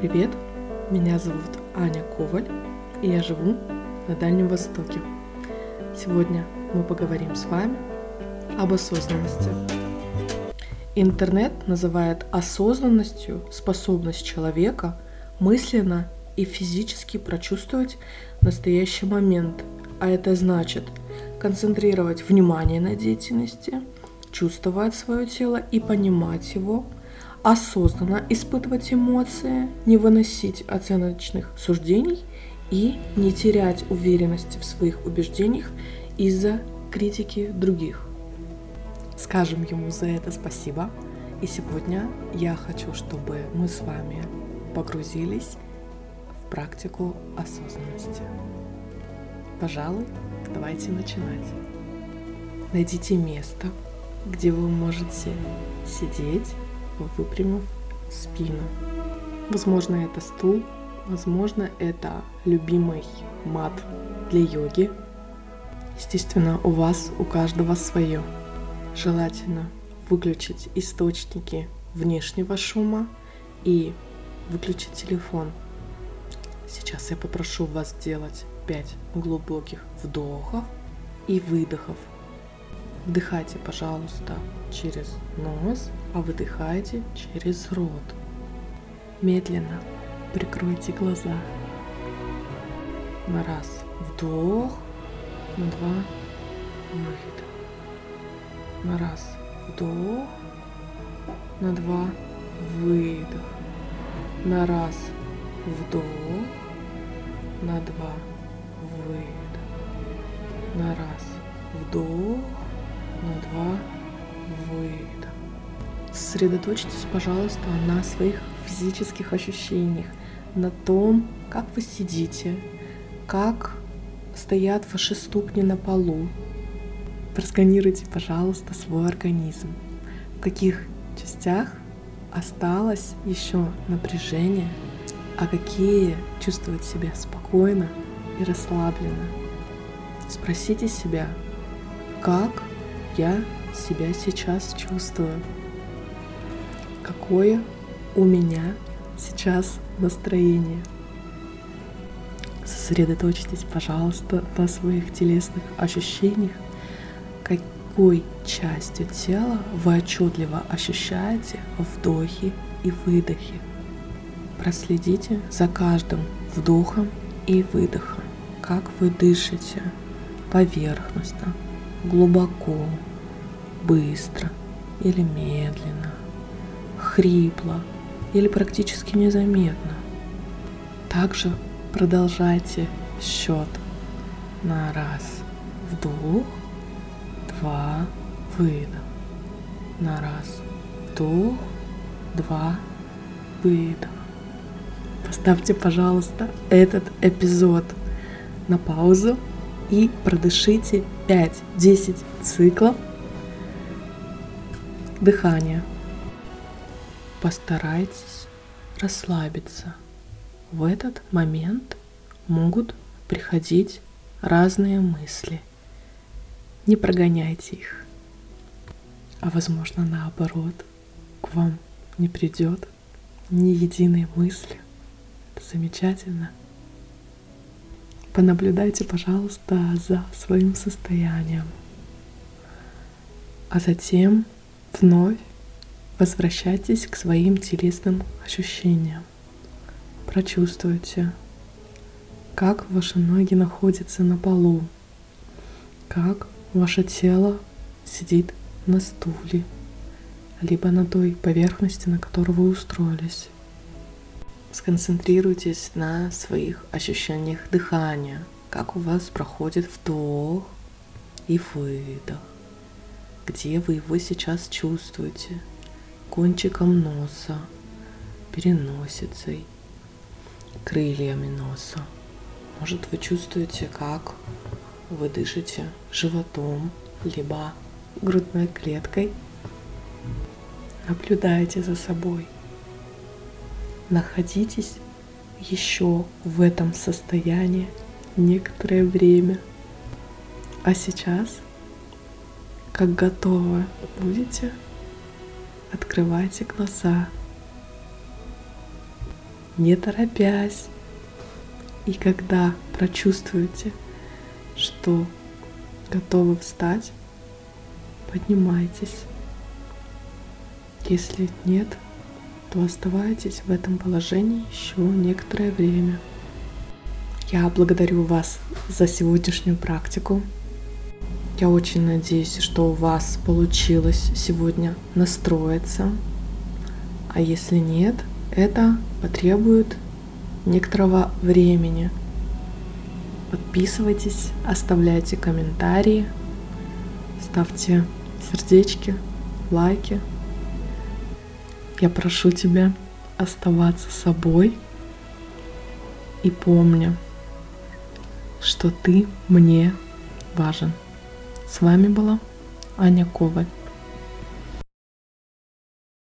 Привет, меня зовут Аня Коваль, и я живу на Дальнем Востоке. Сегодня мы поговорим с вами об осознанности. Интернет называет осознанностью способность человека мысленно и физически прочувствовать настоящий момент, а это значит концентрировать внимание на деятельности, чувствовать свое тело и понимать его – осознанно испытывать эмоции, не выносить оценочных суждений и не терять уверенности в своих убеждениях из-за критики других. Скажем ему за это спасибо. И сегодня я хочу, чтобы мы с вами погрузились в практику осознанности. Пожалуй, давайте начинать. Найдите место, где вы можете сидеть выпрямив спину. Возможно, это стул, возможно, это любимый мат для йоги. Естественно, у вас, у каждого свое. Желательно выключить источники внешнего шума и выключить телефон. Сейчас я попрошу вас сделать 5 глубоких вдохов и выдохов Вдыхайте, пожалуйста, через нос, а выдыхайте через рот. Медленно прикройте глаза. На раз вдох, на два выдох. На раз вдох, на два выдох. На раз вдох, на два выдох. На раз вдох, на два выдох. Сосредоточьтесь, пожалуйста, на своих физических ощущениях, на том, как вы сидите, как стоят ваши ступни на полу. Просканируйте, пожалуйста, свой организм. В каких частях осталось еще напряжение, а какие чувствуют себя спокойно и расслабленно. Спросите себя, как я себя сейчас чувствую, какое у меня сейчас настроение. Сосредоточьтесь, пожалуйста, на своих телесных ощущениях, какой частью тела вы отчетливо ощущаете вдохи и выдохи. Проследите за каждым вдохом и выдохом, как вы дышите поверхностно, глубоко, быстро или медленно, хрипло или практически незаметно. Также продолжайте счет на раз вдох, два выдох, на раз вдох, два выдох. Поставьте, пожалуйста, этот эпизод на паузу и продышите 5-10 циклов дыхания. Постарайтесь расслабиться. В этот момент могут приходить разные мысли. Не прогоняйте их. А возможно наоборот, к вам не придет ни единой мысли. Это замечательно. Понаблюдайте, пожалуйста, за своим состоянием. А затем вновь возвращайтесь к своим телесным ощущениям. Прочувствуйте, как ваши ноги находятся на полу, как ваше тело сидит на стуле, либо на той поверхности, на которой вы устроились. Сконцентрируйтесь на своих ощущениях дыхания, как у вас проходит вдох и выдох, где вы его сейчас чувствуете, кончиком носа, переносицей, крыльями носа. Может, вы чувствуете, как вы дышите животом, либо грудной клеткой. Наблюдайте за собой – находитесь еще в этом состоянии некоторое время. А сейчас, как готовы будете, открывайте глаза. не торопясь. И когда прочувствуете, что готовы встать, поднимайтесь. Если нет, то оставайтесь в этом положении еще некоторое время. Я благодарю вас за сегодняшнюю практику. Я очень надеюсь, что у вас получилось сегодня настроиться. А если нет, это потребует некоторого времени. Подписывайтесь, оставляйте комментарии, ставьте сердечки, лайки. Я прошу тебя оставаться собой и помни, что ты мне важен. С вами была Аня Коваль.